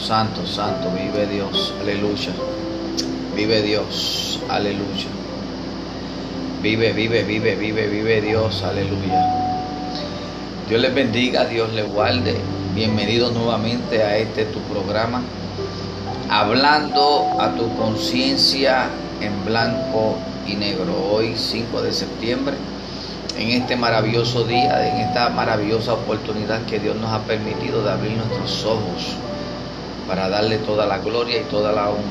santo, santo, vive Dios, aleluya. Vive Dios, aleluya. Vive, vive, vive, vive, vive Dios, aleluya. Dios les bendiga, Dios les guarde. Bienvenidos nuevamente a este tu programa, hablando a tu conciencia en blanco y negro. Hoy 5 de septiembre, en este maravilloso día, en esta maravillosa oportunidad que Dios nos ha permitido de abrir nuestros ojos para darle toda la gloria y toda la honra.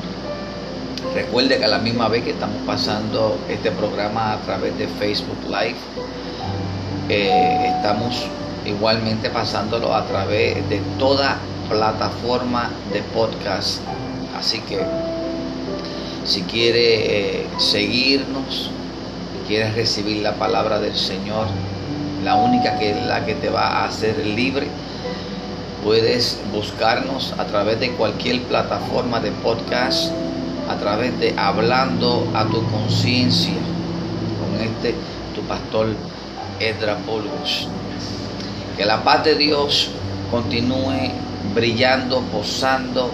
Recuerde que a la misma vez que estamos pasando este programa a través de Facebook Live, eh, estamos igualmente pasándolo a través de toda plataforma de podcast. Así que si quiere eh, seguirnos, quieres recibir la palabra del Señor, la única que la que te va a hacer libre, puedes buscarnos a través de cualquier plataforma de podcast a través de hablando a tu conciencia con este tu pastor Edra Polgos. Que la paz de Dios continúe brillando, posando,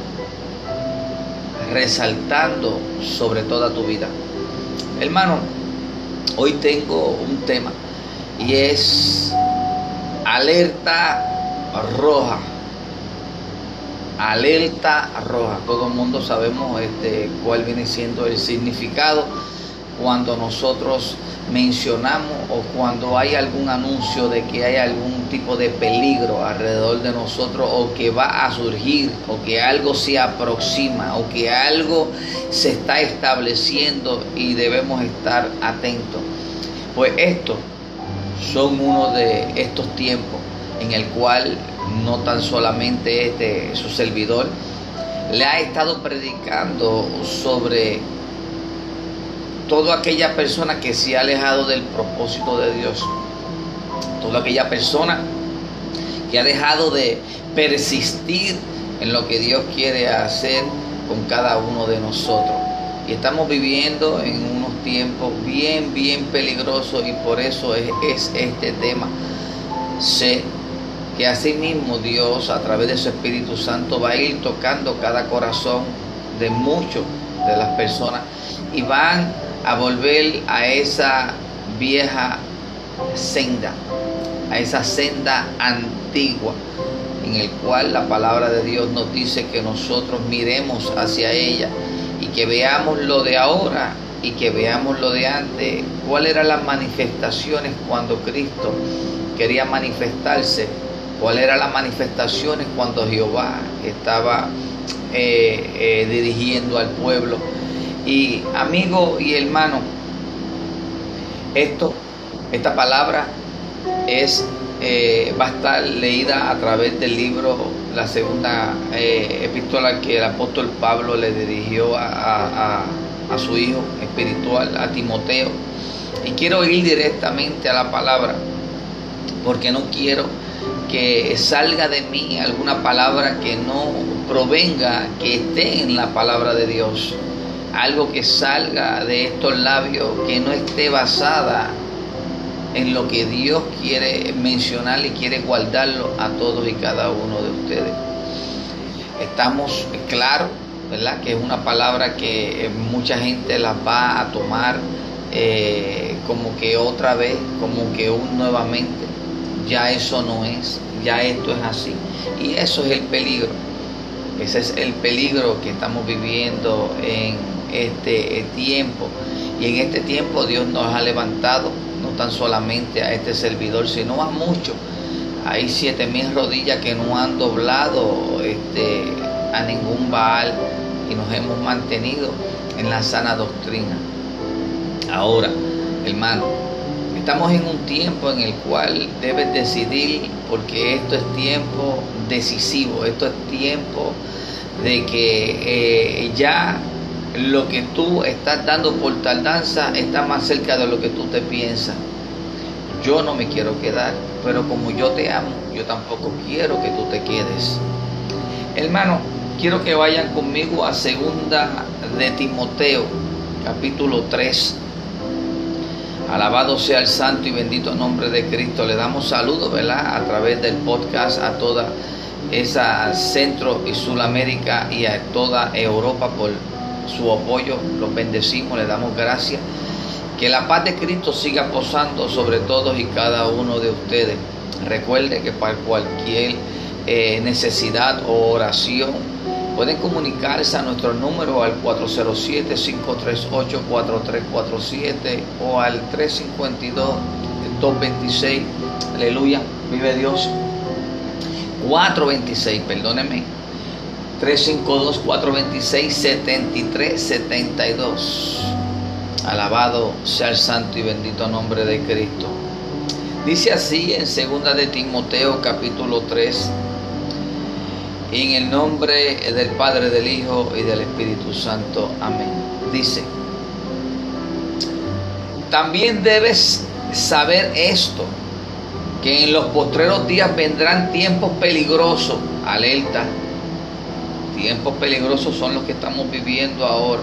resaltando sobre toda tu vida. Hermano, hoy tengo un tema y es alerta roja alerta roja. Todo el mundo sabemos este, cuál viene siendo el significado cuando nosotros mencionamos o cuando hay algún anuncio de que hay algún tipo de peligro alrededor de nosotros o que va a surgir o que algo se aproxima o que algo se está estableciendo y debemos estar atentos. Pues estos son uno de estos tiempos en el cual no tan solamente este su servidor le ha estado predicando sobre toda aquella persona que se ha alejado del propósito de Dios, toda aquella persona que ha dejado de persistir en lo que Dios quiere hacer con cada uno de nosotros. Y estamos viviendo en unos tiempos bien, bien peligrosos y por eso es, es este tema. Se que asimismo Dios a través de su Espíritu Santo va a ir tocando cada corazón de muchos de las personas y van a volver a esa vieja senda, a esa senda antigua en el cual la palabra de Dios nos dice que nosotros miremos hacia ella y que veamos lo de ahora y que veamos lo de antes, cuáles eran las manifestaciones cuando Cristo quería manifestarse cuáles eran las manifestaciones cuando Jehová estaba eh, eh, dirigiendo al pueblo. Y amigo y hermano, esto, esta palabra es, eh, va a estar leída a través del libro, la segunda epístola que el apóstol Pablo le dirigió a, a su hijo espiritual, a Timoteo. Y quiero ir directamente a la palabra, porque no quiero que salga de mí alguna palabra que no provenga, que esté en la palabra de Dios. Algo que salga de estos labios que no esté basada en lo que Dios quiere mencionar y quiere guardarlo a todos y cada uno de ustedes. Estamos claros, ¿verdad? Que es una palabra que mucha gente la va a tomar eh, como que otra vez, como que un nuevamente ya eso no es, ya esto es así. Y eso es el peligro. Ese es el peligro que estamos viviendo en este tiempo. Y en este tiempo Dios nos ha levantado, no tan solamente a este servidor, sino a muchos. Hay siete mil rodillas que no han doblado este, a ningún Baal y nos hemos mantenido en la sana doctrina. Ahora, hermano, Estamos en un tiempo en el cual debes decidir porque esto es tiempo decisivo, esto es tiempo de que eh, ya lo que tú estás dando por tardanza está más cerca de lo que tú te piensas. Yo no me quiero quedar, pero como yo te amo, yo tampoco quiero que tú te quedes. Hermano, quiero que vayan conmigo a segunda de Timoteo, capítulo 3 Alabado sea el santo y bendito nombre de Cristo. Le damos saludos, ¿verdad? A través del podcast a toda esa Centro y Sudamérica y a toda Europa por su apoyo. Los bendecimos, le damos gracias. Que la paz de Cristo siga posando sobre todos y cada uno de ustedes. Recuerde que para cualquier eh, necesidad o oración pueden comunicarse a nuestro número al 407-538-4347 o al 352-226. Aleluya, vive Dios. 426, perdóneme. 352-426-7372. Alabado sea el santo y bendito nombre de Cristo. Dice así en 2 de Timoteo capítulo 3, en el nombre del Padre, del Hijo y del Espíritu Santo. Amén. Dice, también debes saber esto, que en los postreros días vendrán tiempos peligrosos, alerta. Tiempos peligrosos son los que estamos viviendo ahora.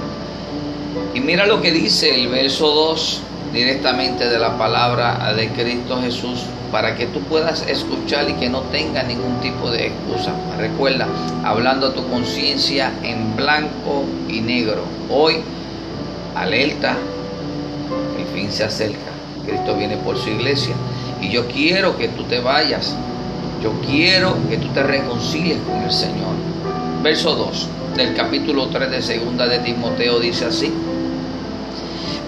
Y mira lo que dice el verso 2 directamente de la palabra de Cristo Jesús para que tú puedas escuchar y que no tenga ningún tipo de excusa. Recuerda, hablando a tu conciencia en blanco y negro. Hoy, alerta, el fin se acerca. Cristo viene por su iglesia y yo quiero que tú te vayas. Yo quiero que tú te reconcilies con el Señor. Verso 2 del capítulo 3 de segunda de Timoteo dice así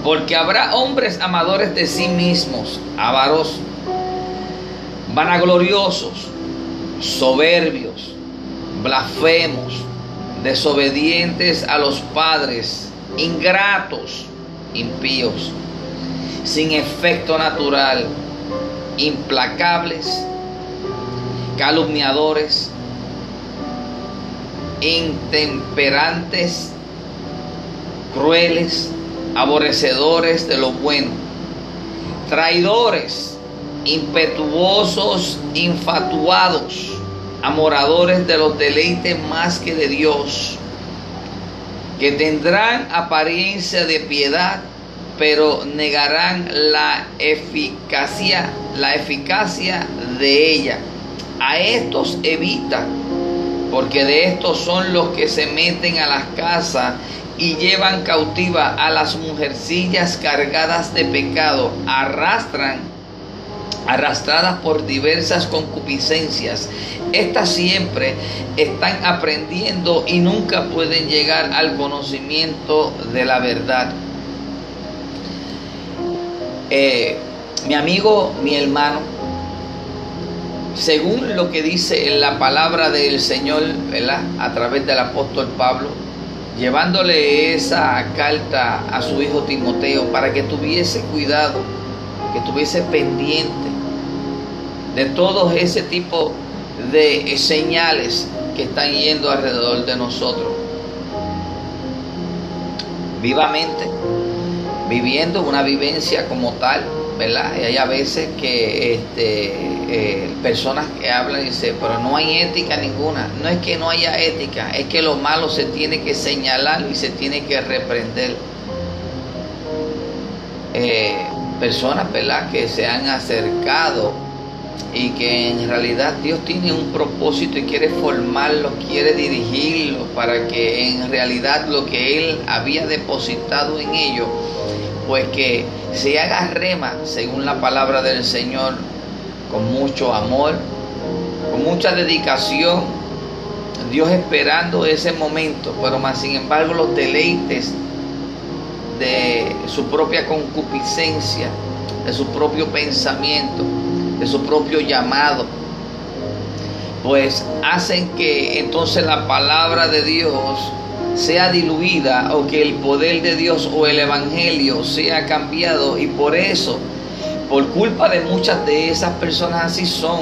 porque habrá hombres amadores de sí mismos, avaros, vanagloriosos, soberbios, blasfemos, desobedientes a los padres, ingratos, impíos, sin efecto natural, implacables, calumniadores, intemperantes, crueles, aborrecedores de lo bueno, traidores, impetuosos, infatuados, amoradores de los deleites más que de Dios, que tendrán apariencia de piedad, pero negarán la eficacia, la eficacia de ella. A estos evita, porque de estos son los que se meten a las casas y llevan cautiva a las mujercillas cargadas de pecado, arrastran, arrastradas por diversas concupiscencias. Estas siempre están aprendiendo y nunca pueden llegar al conocimiento de la verdad. Eh, mi amigo, mi hermano, según lo que dice la palabra del Señor, ¿verdad? A través del apóstol Pablo, llevándole esa carta a su hijo Timoteo para que tuviese cuidado, que tuviese pendiente de todos ese tipo de señales que están yendo alrededor de nosotros. Vivamente, viviendo una vivencia como tal, ¿verdad? Y hay a veces que este, eh, personas que hablan y dicen, pero no hay ética ninguna. No es que no haya ética, es que lo malo se tiene que señalar y se tiene que reprender. Eh, personas, ¿verdad? Que se han acercado y que en realidad Dios tiene un propósito y quiere formarlos, quiere dirigirlos para que en realidad lo que Él había depositado en ellos pues que se haga rema según la palabra del Señor, con mucho amor, con mucha dedicación, Dios esperando ese momento, pero más sin embargo los deleites de su propia concupiscencia, de su propio pensamiento, de su propio llamado, pues hacen que entonces la palabra de Dios sea diluida o que el poder de Dios o el Evangelio sea cambiado. Y por eso, por culpa de muchas de esas personas así son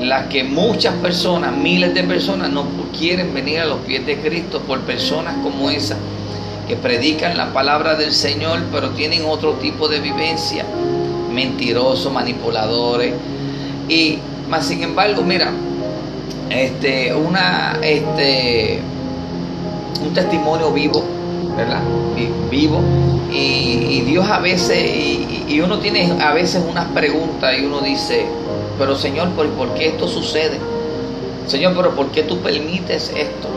las que muchas personas, miles de personas no quieren venir a los pies de Cristo por personas como esa que predican la palabra del Señor pero tienen otro tipo de vivencia, mentirosos, manipuladores y más sin embargo, mira, este una este un testimonio vivo, ¿verdad? Vivo. Y, Dios a veces, y, uno tiene a veces unas preguntas y uno dice, pero Señor, ¿por, qué esto sucede? Señor, pero ¿por qué tú permites esto?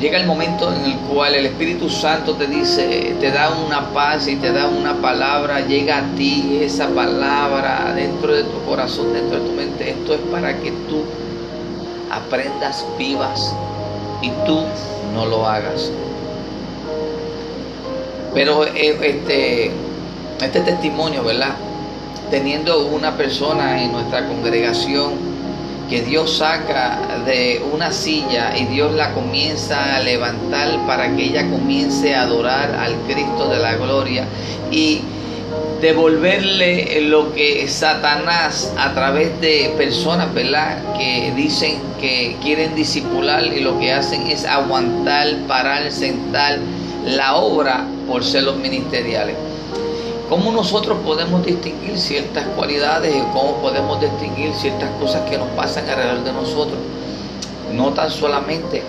Llega el momento en el cual el Espíritu Santo te dice, te da una paz y te da una palabra, llega a ti esa palabra dentro de tu corazón, dentro de tu mente. Esto es para que tú aprendas, vivas y tú no lo hagas. Pero eh, este, este testimonio, ¿verdad? Teniendo una persona en nuestra congregación que Dios saca de una silla y Dios la comienza a levantar para que ella comience a adorar al Cristo de la gloria y devolverle lo que Satanás a través de personas, ¿verdad? Que dicen que quieren disipular y lo que hacen es aguantar, parar, sentar la obra por ser los ministeriales. ¿Cómo nosotros podemos distinguir ciertas cualidades y cómo podemos distinguir ciertas cosas que nos pasan alrededor de nosotros? No tan solamente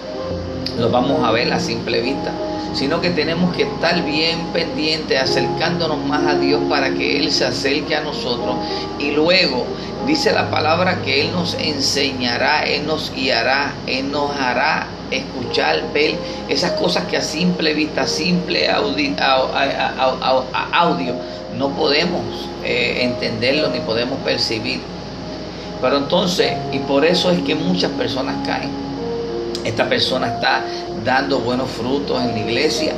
lo vamos a ver a simple vista, sino que tenemos que estar bien pendientes, acercándonos más a Dios para que Él se acerque a nosotros y luego dice la palabra que Él nos enseñará, Él nos guiará, Él nos hará escuchar, ver esas cosas que a simple vista, simple audio, audio no podemos eh, entenderlo ni podemos percibir. Pero entonces, y por eso es que muchas personas caen. Esta persona está dando buenos frutos en la iglesia.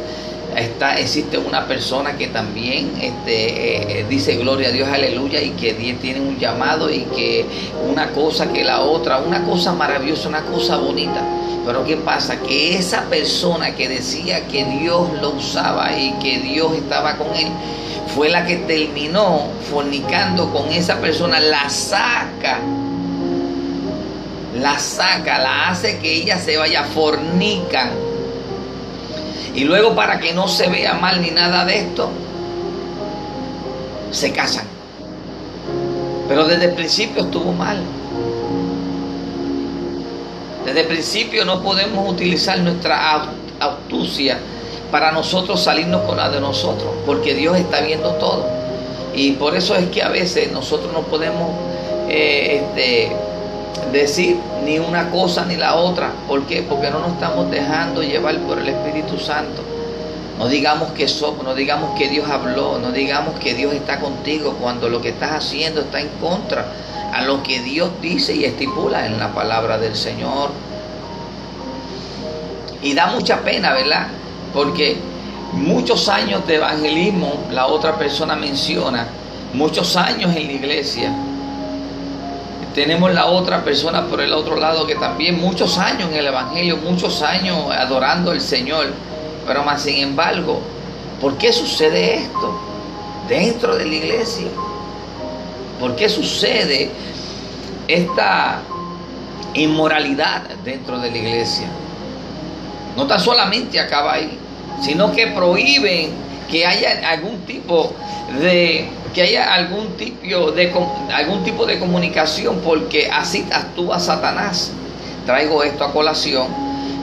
Está, existe una persona que también este, eh, dice gloria a Dios, aleluya, y que tiene un llamado y que una cosa que la otra, una cosa maravillosa, una cosa bonita. Pero ¿qué pasa? Que esa persona que decía que Dios lo usaba y que Dios estaba con él, fue la que terminó fornicando con esa persona, la saca, la saca, la hace que ella se vaya, fornican. Y luego para que no se vea mal ni nada de esto, se casan. Pero desde el principio estuvo mal. Desde el principio no podemos utilizar nuestra astucia para nosotros salirnos con la de nosotros, porque Dios está viendo todo. Y por eso es que a veces nosotros no podemos eh, este, decir ni una cosa ni la otra. ¿Por qué? Porque no nos estamos dejando llevar por el Espíritu Santo. No digamos que somos, no digamos que Dios habló, no digamos que Dios está contigo cuando lo que estás haciendo está en contra a lo que Dios dice y estipula en la palabra del Señor. Y da mucha pena, ¿verdad? Porque muchos años de evangelismo, la otra persona menciona, muchos años en la iglesia. Tenemos la otra persona por el otro lado que también muchos años en el Evangelio, muchos años adorando al Señor. Pero más sin embargo, ¿por qué sucede esto dentro de la iglesia? ¿Por qué sucede esta inmoralidad dentro de la iglesia? No tan solamente acaba ahí, sino que prohíben que haya algún tipo de que haya algún tipo de algún tipo de comunicación porque así actúa Satanás. Traigo esto a colación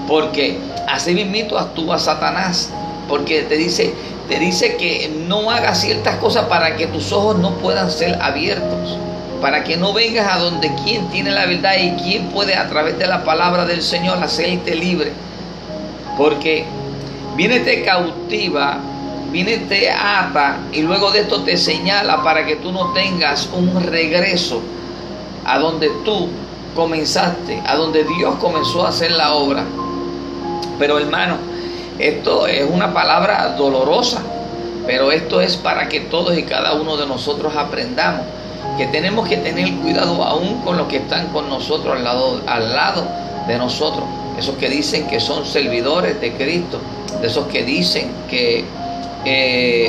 porque así mismo actúa Satanás porque te dice te dice que no hagas ciertas cosas para que tus ojos no puedan ser abiertos, para que no vengas a donde quien tiene la verdad y quien puede a través de la palabra del Señor hacerte libre. Porque viene te cautiva, viene te ata y luego de esto te señala para que tú no tengas un regreso a donde tú comenzaste, a donde Dios comenzó a hacer la obra. Pero hermano, esto es una palabra dolorosa, pero esto es para que todos y cada uno de nosotros aprendamos que tenemos que tener cuidado aún con los que están con nosotros al lado, al lado de nosotros. Esos que dicen que son servidores de Cristo, de esos que dicen que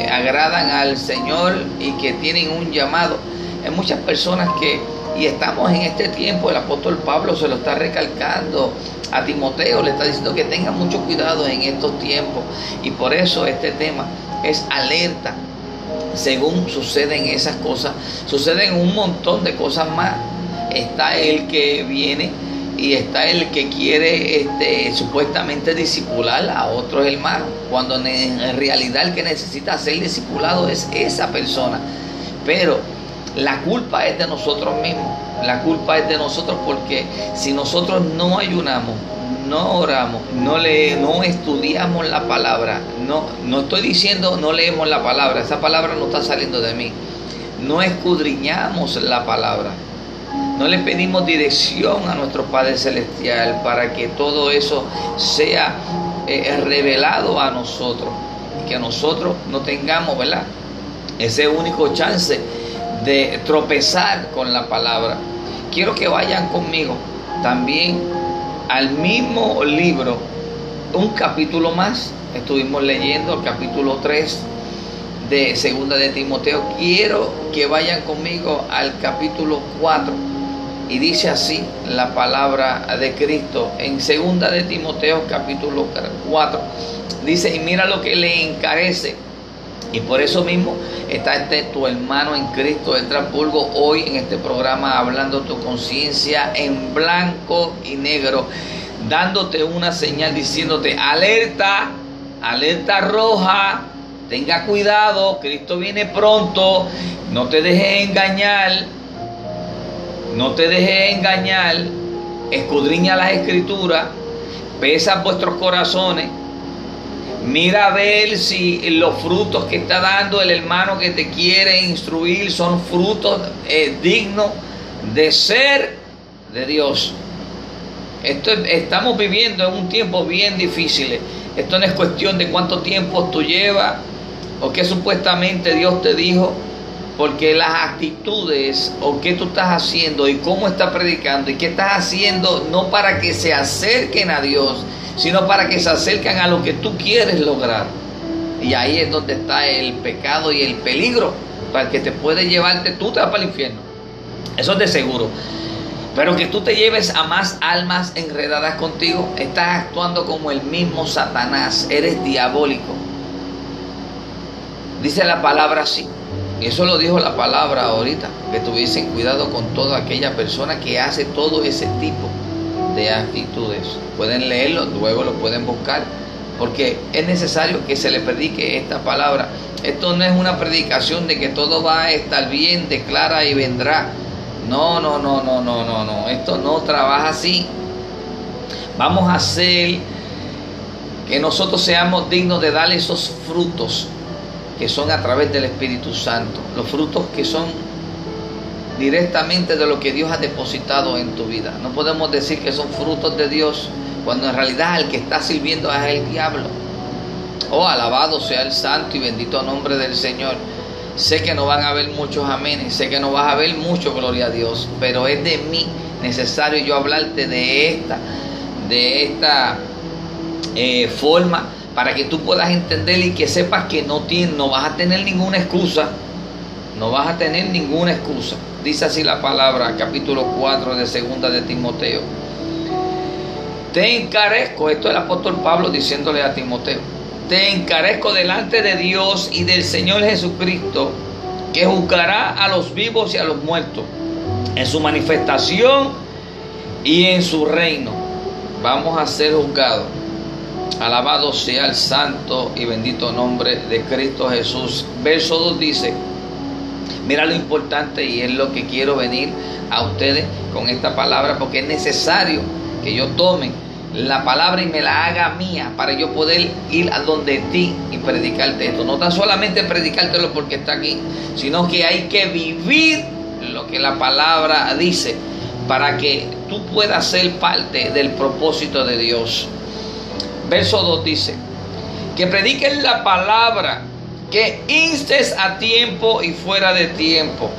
agradan al Señor y que tienen un llamado. Hay muchas personas que, y estamos en este tiempo, el apóstol Pablo se lo está recalcando a Timoteo, le está diciendo que tenga mucho cuidado en estos tiempos. Y por eso este tema es alerta. Según suceden esas cosas, suceden un montón de cosas más. Está el que viene y está el que quiere este, supuestamente disipular a otros hermanos, cuando en realidad el que necesita ser discipulado es esa persona. Pero la culpa es de nosotros mismos La culpa es de nosotros porque si nosotros no ayunamos, no oramos, no, le, no estudiamos la palabra, no, no estoy diciendo no leemos la palabra, esa palabra no está saliendo de mí. No escudriñamos la palabra. No le pedimos dirección a nuestro Padre Celestial para que todo eso sea eh, revelado a nosotros y que nosotros no tengamos, ¿verdad? Ese único chance de tropezar con la palabra. Quiero que vayan conmigo también al mismo libro, un capítulo más. Estuvimos leyendo el capítulo 3 de Segunda de Timoteo. Quiero que vayan conmigo al capítulo 4. Y dice así la palabra de Cristo en Segunda de Timoteo capítulo 4. Dice, y mira lo que le encarece y por eso mismo está este tu hermano en Cristo, el Transpulgo, hoy en este programa hablando tu conciencia en blanco y negro, dándote una señal diciéndote alerta, alerta roja, tenga cuidado, Cristo viene pronto, no te dejes engañar, no te dejes engañar, escudriña las escrituras, pesa vuestros corazones Mira a ver si los frutos que está dando el hermano que te quiere instruir son frutos eh, dignos de ser de Dios. Estamos viviendo en un tiempo bien difícil. Esto no es cuestión de cuánto tiempo tú llevas o qué supuestamente Dios te dijo, porque las actitudes o qué tú estás haciendo y cómo estás predicando y qué estás haciendo no para que se acerquen a Dios, sino para que se acerquen a lo que tú quieres lograr. Y ahí es donde está el pecado y el peligro, para que te puede llevarte, tú te vas para el infierno. Eso es de seguro. Pero que tú te lleves a más almas enredadas contigo, estás actuando como el mismo Satanás, eres diabólico. Dice la palabra así. Y eso lo dijo la palabra ahorita, que tuviesen cuidado con toda aquella persona que hace todo ese tipo de actitudes. Pueden leerlo, luego lo pueden buscar, porque es necesario que se le predique esta palabra. Esto no es una predicación de que todo va a estar bien, declara y vendrá. No, no, no, no, no, no, no. Esto no trabaja así. Vamos a hacer que nosotros seamos dignos de dar esos frutos que son a través del Espíritu Santo. Los frutos que son directamente de lo que Dios ha depositado en tu vida. No podemos decir que son frutos de Dios cuando en realidad el que está sirviendo es el diablo. Oh, alabado sea el santo y bendito nombre del Señor. Sé que no van a haber muchos amenes, sé que no vas a ver mucho gloria a Dios, pero es de mí necesario yo hablarte de esta, de esta eh, forma para que tú puedas entender y que sepas que no, tienes, no vas a tener ninguna excusa, no vas a tener ninguna excusa. Dice así la palabra, capítulo 4 de segunda de Timoteo. Te encarezco, esto es el apóstol Pablo diciéndole a Timoteo, te encarezco delante de Dios y del Señor Jesucristo, que juzgará a los vivos y a los muertos en su manifestación y en su reino. Vamos a ser juzgados. Alabado sea el santo y bendito nombre de Cristo Jesús. Verso 2 dice, Mira lo importante y es lo que quiero venir a ustedes con esta palabra porque es necesario que yo tome la palabra y me la haga mía para yo poder ir a donde ti y predicarte esto. No tan solamente predicártelo porque está aquí, sino que hay que vivir lo que la palabra dice para que tú puedas ser parte del propósito de Dios. Verso 2 dice, que prediquen la palabra que instes a tiempo y fuera de tiempo.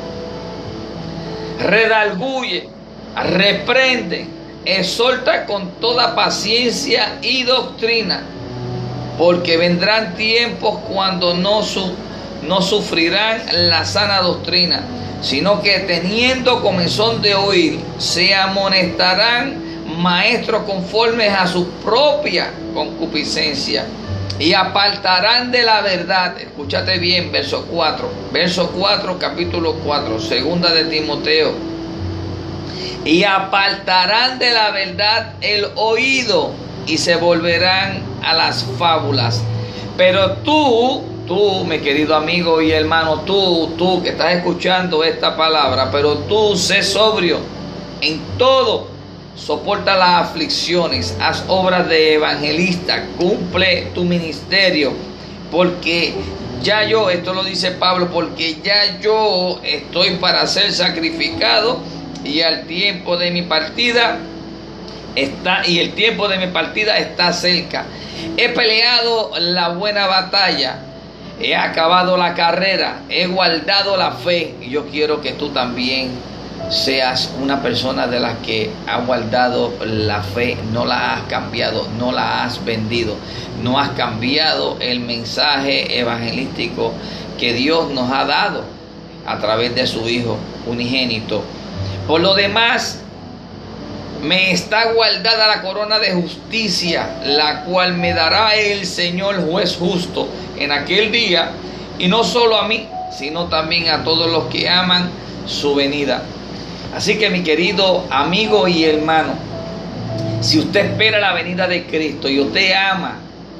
Redalguye, reprende, exhorta con toda paciencia y doctrina, porque vendrán tiempos cuando no, no sufrirán la sana doctrina, sino que teniendo comezón de oír, se amonestarán maestros conformes a su propia concupiscencia y apartarán de la verdad. Escúchate bien, verso 4. Verso 4, capítulo 4, segunda de Timoteo. Y apartarán de la verdad el oído y se volverán a las fábulas. Pero tú, tú, mi querido amigo y hermano, tú, tú que estás escuchando esta palabra, pero tú sé sobrio en todo, soporta las aflicciones, haz obras de evangelista, cumple tu ministerio, porque ya yo, esto lo dice Pablo, porque ya yo estoy para ser sacrificado y al tiempo de mi partida está y el tiempo de mi partida está cerca. He peleado la buena batalla, he acabado la carrera, he guardado la fe y yo quiero que tú también seas una persona de las que ha guardado la fe, no la has cambiado, no la has vendido, no has cambiado el mensaje evangelístico que Dios nos ha dado a través de su Hijo unigénito. Por lo demás, me está guardada la corona de justicia, la cual me dará el Señor juez justo en aquel día, y no solo a mí, sino también a todos los que aman su venida. Así que mi querido amigo y hermano, si usted espera la venida de Cristo y usted ama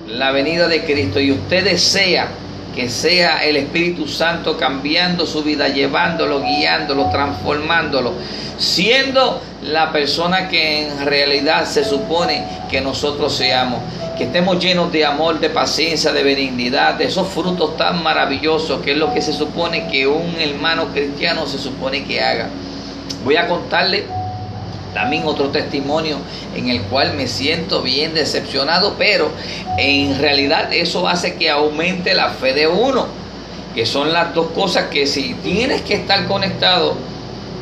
la venida de Cristo y usted desea que sea el Espíritu Santo cambiando su vida, llevándolo, guiándolo, transformándolo, siendo la persona que en realidad se supone que nosotros seamos, que estemos llenos de amor, de paciencia, de benignidad, de esos frutos tan maravillosos que es lo que se supone que un hermano cristiano se supone que haga. Voy a contarle también otro testimonio en el cual me siento bien decepcionado, pero en realidad eso hace que aumente la fe de uno, que son las dos cosas que si tienes que estar conectado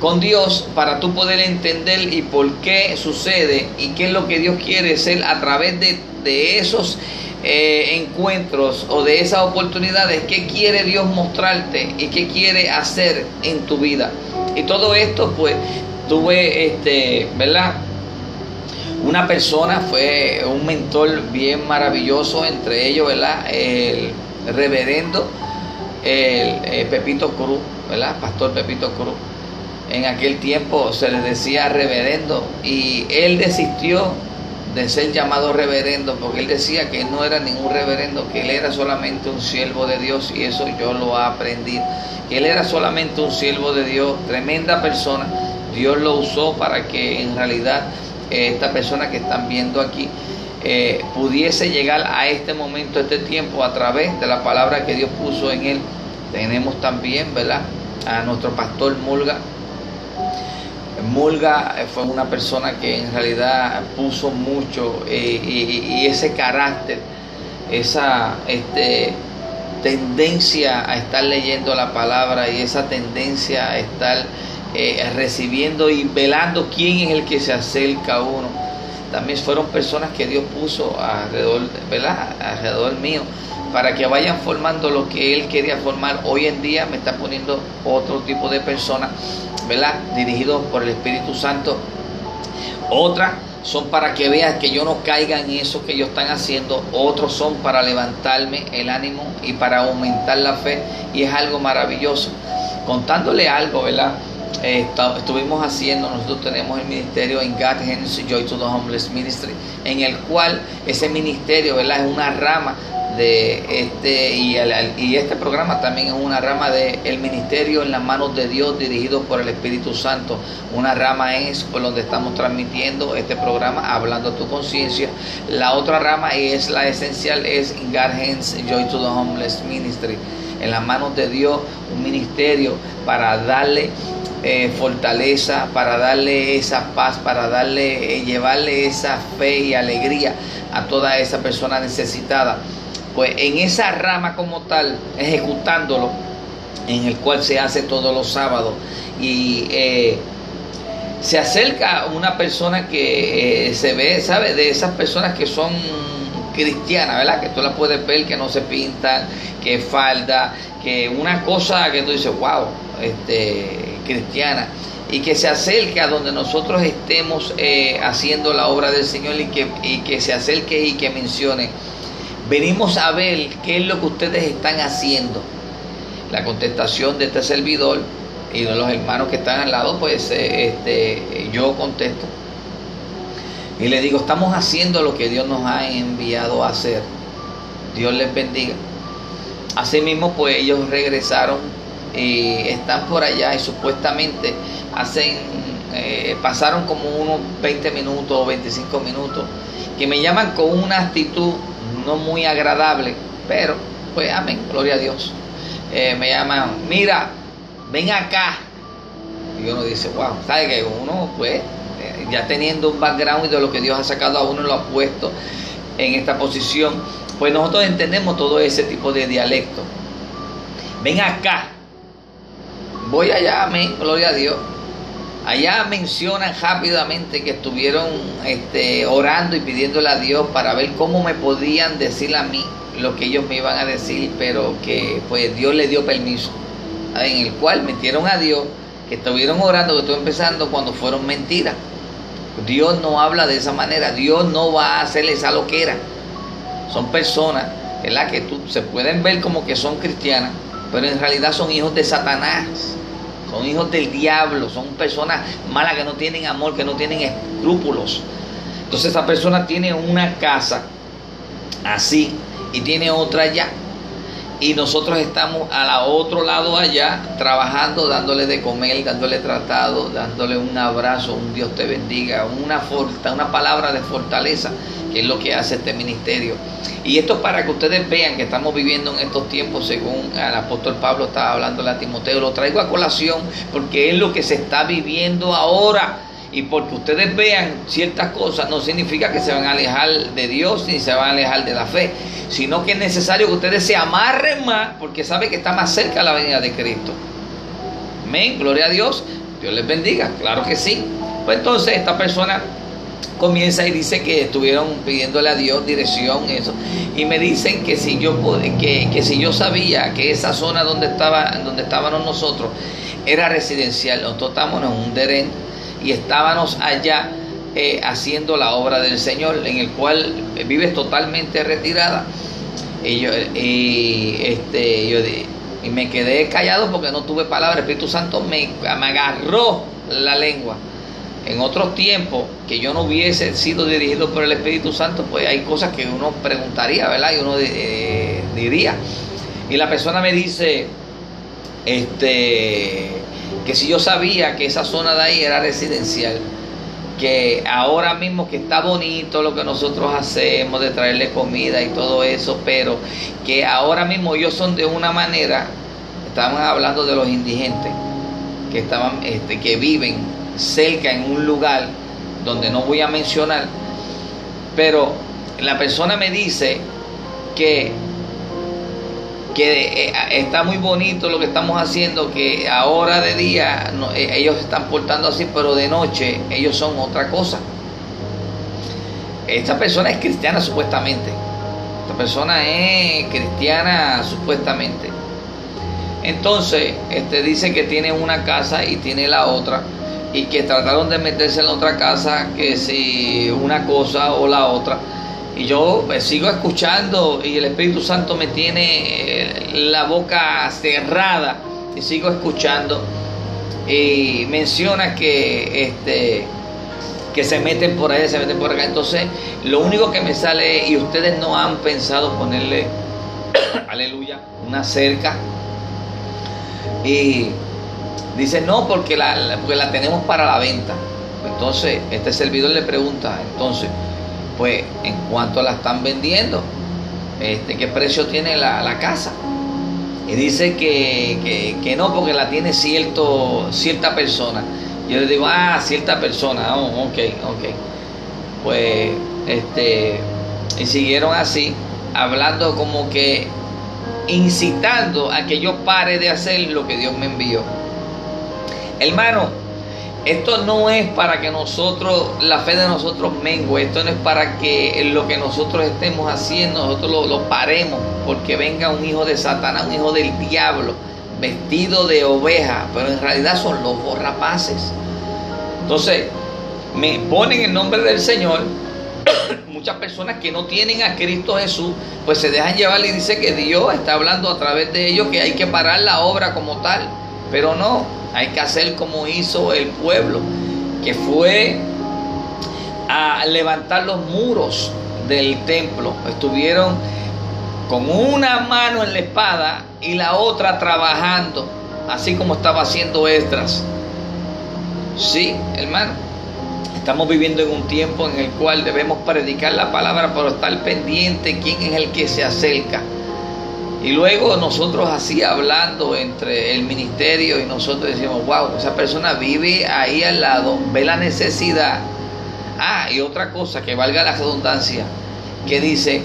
con Dios para tú poder entender y por qué sucede y qué es lo que Dios quiere ser a través de, de esos eh, encuentros o de esas oportunidades, qué quiere Dios mostrarte y qué quiere hacer en tu vida. Y todo esto, pues, tuve, este, ¿verdad? Una persona fue un mentor bien maravilloso, entre ellos, ¿verdad? El reverendo el, eh, Pepito Cruz, ¿verdad? Pastor Pepito Cruz. En aquel tiempo se le decía reverendo y él desistió de ser llamado reverendo, porque él decía que no era ningún reverendo, que él era solamente un siervo de Dios, y eso yo lo aprendí, que él era solamente un siervo de Dios, tremenda persona, Dios lo usó para que en realidad eh, esta persona que están viendo aquí eh, pudiese llegar a este momento, a este tiempo, a través de la palabra que Dios puso en él. Tenemos también, ¿verdad? A nuestro pastor Mulga, Mulga eh, fue una persona que en realidad puso mucho eh, y, ese carácter, esa este, tendencia a estar leyendo la palabra y esa tendencia a estar eh, recibiendo y velando quién es el que se acerca a uno. También fueron personas que Dios puso alrededor, ¿verdad? alrededor mío para que vayan formando lo que Él quería formar. Hoy en día me está poniendo otro tipo de personas ¿verdad? Dirigidos por el Espíritu Santo. Otras son para que vean que yo no caiga en eso que ellos están haciendo. Otros son para levantarme el ánimo y para aumentar la fe. Y es algo maravilloso. Contándole algo, ¿verdad? Eh, estuvimos haciendo, nosotros tenemos el ministerio en God Hands Joy to the Homeless Ministry, en el cual ese ministerio, ¿verdad? Es una rama de este y, y, este programa también es una rama del el ministerio en las manos de Dios dirigido por el Espíritu Santo. Una rama es por donde estamos transmitiendo este programa hablando a tu conciencia. La otra rama es la esencial es God Hands Joy to the Homeless Ministry. En las manos de Dios un ministerio para darle eh, fortaleza, para darle esa paz, para darle, eh, llevarle esa fe y alegría a toda esa persona necesitada pues en esa rama como tal, ejecutándolo, en el cual se hace todos los sábados. Y eh, se acerca una persona que eh, se ve, ¿sabe? De esas personas que son cristianas, ¿verdad? Que tú la puedes ver, que no se pintan, que falda, que una cosa que tú dices, wow, este, cristiana y que se acerque a donde nosotros estemos eh, haciendo la obra del Señor y que, y que se acerque y que mencione Venimos a ver qué es lo que ustedes están haciendo. La contestación de este servidor y de los hermanos que están al lado, pues eh, este, yo contesto. Y le digo, estamos haciendo lo que Dios nos ha enviado a hacer. Dios les bendiga. Asimismo, pues ellos regresaron están por allá y supuestamente hacen, eh, pasaron como unos 20 minutos o 25 minutos que me llaman con una actitud no muy agradable, pero pues amén, gloria a Dios. Eh, me llaman, mira, ven acá. Y uno dice, wow, ¿sabe que uno pues eh, ya teniendo un background y de lo que Dios ha sacado a uno lo ha puesto en esta posición, pues nosotros entendemos todo ese tipo de dialecto. Ven acá. Voy allá, amén, gloria a Dios. Allá mencionan rápidamente que estuvieron este, orando y pidiéndole a Dios para ver cómo me podían decir a mí lo que ellos me iban a decir, pero que pues Dios le dio permiso. En el cual metieron a Dios, que estuvieron orando, que estuvo empezando cuando fueron mentiras. Dios no habla de esa manera, Dios no va a hacerle esa loquera. Son personas, ¿verdad? Que tú, se pueden ver como que son cristianas, pero en realidad son hijos de Satanás, son hijos del diablo, son personas malas que no tienen amor, que no tienen escrúpulos. Entonces esa persona tiene una casa así y tiene otra allá y nosotros estamos a la otro lado allá trabajando, dándole de comer, dándole tratado, dándole un abrazo, un Dios te bendiga, una, una palabra de fortaleza, que es lo que hace este ministerio. Y esto es para que ustedes vean que estamos viviendo en estos tiempos, según el apóstol Pablo estaba hablando a Timoteo, lo traigo a colación porque es lo que se está viviendo ahora y porque ustedes vean ciertas cosas no significa que se van a alejar de Dios ni se van a alejar de la fe, sino que es necesario que ustedes se amarren más porque saben que está más cerca la venida de Cristo. Amén, gloria a Dios. Dios les bendiga, claro que sí. Pues entonces esta persona comienza y dice que estuvieron pidiéndole a Dios dirección, eso. Y me dicen que si yo que, que si yo sabía que esa zona donde estaba, donde estábamos nosotros era residencial, nosotros estamos en un derén y estábamos allá eh, haciendo la obra del Señor, en el cual vives totalmente retirada. Y yo, este, yo y me quedé callado porque no tuve palabra. El Espíritu Santo me, me agarró la lengua. En otros tiempos que yo no hubiese sido dirigido por el Espíritu Santo, pues hay cosas que uno preguntaría, ¿verdad? Y uno eh, diría. Y la persona me dice, este, que si yo sabía que esa zona de ahí era residencial, que ahora mismo que está bonito lo que nosotros hacemos de traerle comida y todo eso, pero que ahora mismo ellos son de una manera, estaban hablando de los indigentes, que estaban, este, que viven cerca en un lugar donde no voy a mencionar, pero la persona me dice que que eh, está muy bonito lo que estamos haciendo, que ahora de día eh, ellos están portando así, pero de noche ellos son otra cosa. Esta persona es cristiana supuestamente. Esta persona es cristiana supuestamente. Entonces, este dice que tiene una casa y tiene la otra y que trataron de meterse en la otra casa, que si una cosa o la otra y yo pues, sigo escuchando y el Espíritu Santo me tiene eh, la boca cerrada y sigo escuchando. Y menciona que este que se meten por ahí, se meten por acá. Entonces, lo único que me sale, y ustedes no han pensado ponerle, aleluya, una cerca. Y dice, no, porque la, porque la tenemos para la venta. Entonces, este servidor le pregunta, entonces, pues en cuanto la están vendiendo, este, qué precio tiene la, casa. Y dice que, no, porque la tiene cierto, cierta persona. Yo le digo, ah, cierta persona, oh, ok, ok. Pues, este, y siguieron así, hablando como que incitando a que yo pare de hacer lo que Dios me envió. Hermano, esto no es para que nosotros, la fe de nosotros mengue, esto no es para que lo que nosotros estemos haciendo, nosotros lo, paremos, porque venga un hijo de Satanás, un hijo del diablo, vestido de oveja, pero en realidad son los borrapaces. Entonces, me ponen el nombre del Señor. Muchas personas que no tienen a Cristo Jesús, pues se dejan llevar y dice que Dios está hablando a través de ellos que hay que parar la obra como tal. Pero no, hay que hacer como hizo el pueblo, que fue a levantar los muros del templo. Estuvieron con una mano en la espada y la otra trabajando, así como estaba haciendo Esdras. Sí, hermano, estamos viviendo en un tiempo en el cual debemos predicar la palabra, pero estar pendiente quién es el que se acerca. Y luego nosotros así hablando entre el ministerio y nosotros decimos, wow, esa persona vive ahí al lado, ve la necesidad. Ah, y otra cosa que valga la redundancia, que dice,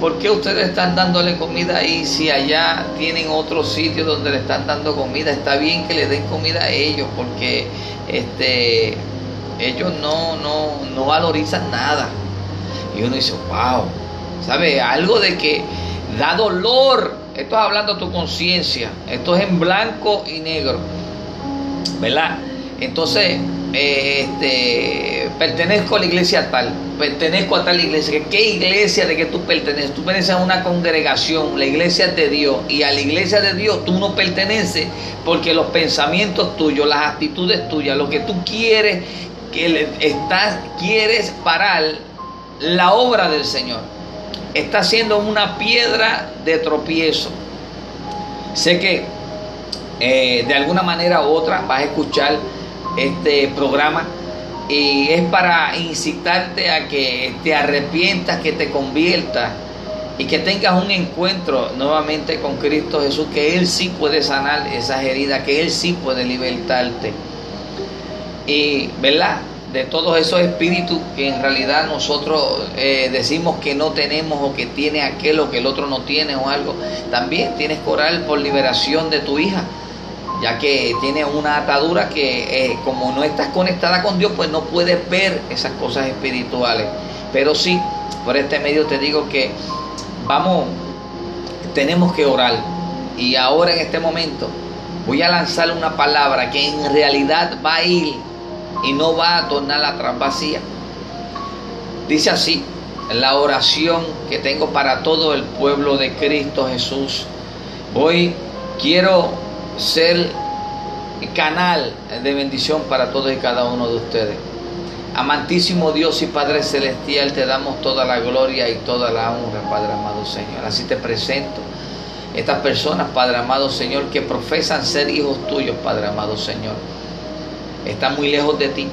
¿por qué ustedes están dándole comida ahí si allá tienen otro sitio donde le están dando comida? Está bien que le den comida a ellos porque este, ellos no, no, no valorizan nada. Y uno dice, wow, ¿sabe? Algo de que da dolor. Esto es hablando tu conciencia. Esto es en blanco y negro. ¿Verdad? Entonces, eh, este, pertenezco a la iglesia tal, pertenezco a tal iglesia. ¿Qué iglesia de que tú perteneces? Tú perteneces a una congregación, la iglesia de Dios, y a la iglesia de Dios tú no perteneces porque los pensamientos tuyos, las actitudes tuyas, lo que tú quieres, que estás, quieres parar la obra del Señor está siendo una piedra de tropiezo. Sé que eh, de alguna manera u otra vas a escuchar este programa y es para incitarte a que te arrepientas, que te conviertas y que tengas un encuentro nuevamente con Cristo Jesús, que Él sí puede sanar esas heridas, que Él sí puede libertarte. Y, ¿verdad? De todos esos espíritus que en realidad nosotros eh, decimos que no tenemos o que tiene aquel o que el otro no tiene o algo, también tienes que orar por liberación de tu hija, ya que tiene una atadura que eh, como no estás conectada con Dios, pues no puedes ver esas cosas espirituales. Pero sí, por este medio te digo que vamos, tenemos que orar. Y ahora en este momento voy a lanzar una palabra que en realidad va a ir y no va a tornar atrás vacía. Dice así, la oración que tengo para todo el pueblo de Cristo Jesús. Hoy quiero ser canal de bendición para todos y cada uno de ustedes. Amantísimo Dios y Padre Celestial, te damos toda la gloria y toda la honra, Padre amado Señor. Así te presento estas personas, Padre amado Señor, que profesan ser hijos tuyos, Padre amado Señor está muy lejos de ti.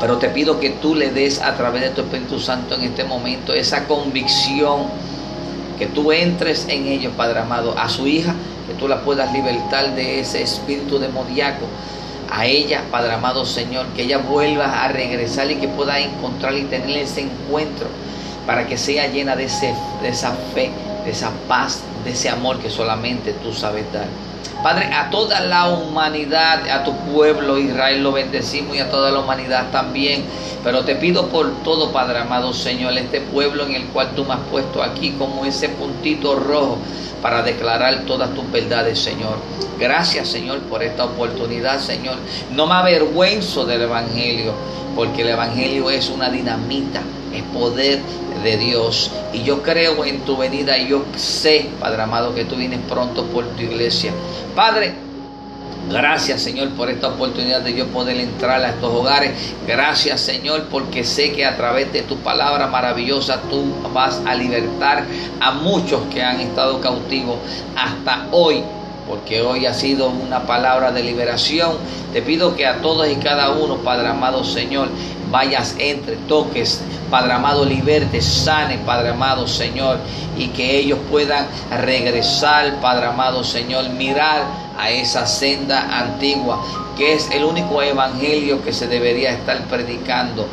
Pero te pido que tú le des a través de tu Espíritu Santo en este momento esa convicción, que tú entres en ellos, Padre amado, a su hija, que tú la puedas libertar de ese espíritu demoníaco. A ella, Padre amado Señor, que ella vuelva a regresar y que pueda encontrar y tener ese encuentro para que sea llena de, ese, de esa fe, de esa paz, de ese amor que solamente tú sabes dar. Padre, a toda la humanidad, a tu pueblo Israel lo bendecimos y a toda la humanidad también. Pero te pido por todo, Padre amado Señor, este pueblo en el cual tú me has puesto aquí como ese puntito rojo para declarar todas tus verdades, Señor. Gracias, Señor, por esta oportunidad, Señor. No me avergüenzo del Evangelio, porque el Evangelio es una dinamita, es poder de Dios. Y yo creo en tu venida y yo sé, Padre amado, que tú vienes pronto por tu iglesia. Padre, Gracias Señor por esta oportunidad de yo poder entrar a estos hogares. Gracias Señor porque sé que a través de tu palabra maravillosa tú vas a libertar a muchos que han estado cautivos hasta hoy. Porque hoy ha sido una palabra de liberación. Te pido que a todos y cada uno, Padre amado Señor, vayas entre, toques, Padre amado, liberte, sane, Padre amado, Señor, y que ellos puedan regresar, Padre amado, Señor, mirar a esa senda antigua, que es el único evangelio que se debería estar predicando,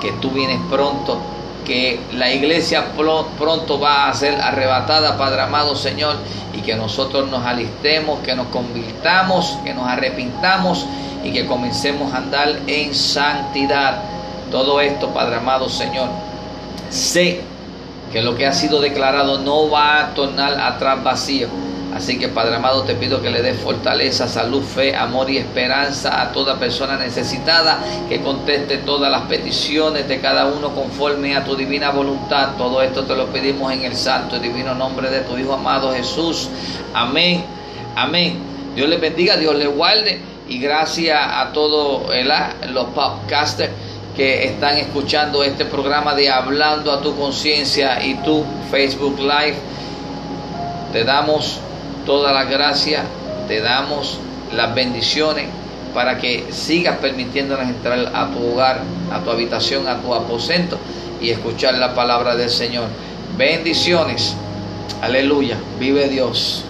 que tú vienes pronto, que la iglesia pronto va a ser arrebatada, Padre amado Señor, y que nosotros nos alistemos, que nos convirtamos, que nos arrepintamos y que comencemos a andar en santidad. Todo esto, Padre amado Señor, sé que lo que ha sido declarado no va a tornar atrás vacío. Así que Padre amado, te pido que le des fortaleza, salud, fe, amor y esperanza a toda persona necesitada, que conteste todas las peticiones de cada uno conforme a tu divina voluntad. Todo esto te lo pedimos en el santo y divino nombre de tu Hijo amado Jesús. Amén. Amén. Dios les bendiga, Dios les guarde y gracias a todos los podcasters que están escuchando este programa de Hablando a tu conciencia y tu Facebook Live. Te damos toda la gracia, te damos las bendiciones para que sigas permitiéndonos entrar a tu hogar, a tu habitación, a tu aposento y escuchar la palabra del Señor. Bendiciones. Aleluya. Vive Dios.